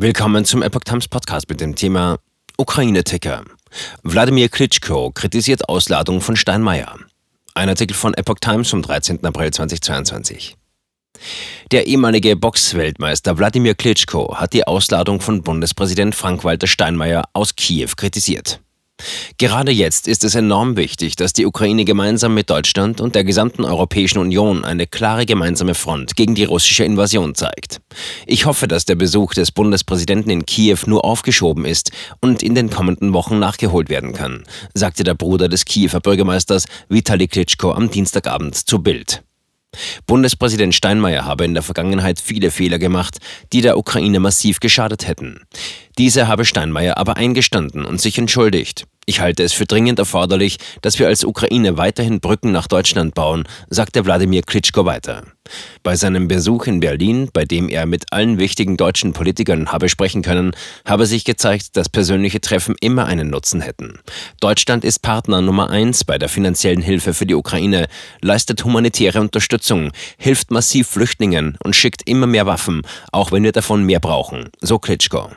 Willkommen zum Epoch Times Podcast mit dem Thema Ukraine-Ticker. Wladimir Klitschko kritisiert Ausladung von Steinmeier. Ein Artikel von Epoch Times vom 13. April 2022. Der ehemalige Boxweltmeister Wladimir Klitschko hat die Ausladung von Bundespräsident Frank-Walter Steinmeier aus Kiew kritisiert. Gerade jetzt ist es enorm wichtig, dass die Ukraine gemeinsam mit Deutschland und der gesamten Europäischen Union eine klare gemeinsame Front gegen die russische Invasion zeigt. Ich hoffe, dass der Besuch des Bundespräsidenten in Kiew nur aufgeschoben ist und in den kommenden Wochen nachgeholt werden kann, sagte der Bruder des Kiewer Bürgermeisters Vitali Klitschko am Dienstagabend zu Bild. Bundespräsident Steinmeier habe in der Vergangenheit viele Fehler gemacht, die der Ukraine massiv geschadet hätten. Diese habe Steinmeier aber eingestanden und sich entschuldigt. Ich halte es für dringend erforderlich, dass wir als Ukraine weiterhin Brücken nach Deutschland bauen, sagte Wladimir Klitschko weiter. Bei seinem Besuch in Berlin, bei dem er mit allen wichtigen deutschen Politikern habe sprechen können, habe sich gezeigt, dass persönliche Treffen immer einen Nutzen hätten. Deutschland ist Partner Nummer eins bei der finanziellen Hilfe für die Ukraine, leistet humanitäre Unterstützung, hilft massiv Flüchtlingen und schickt immer mehr Waffen, auch wenn wir davon mehr brauchen, so Klitschko.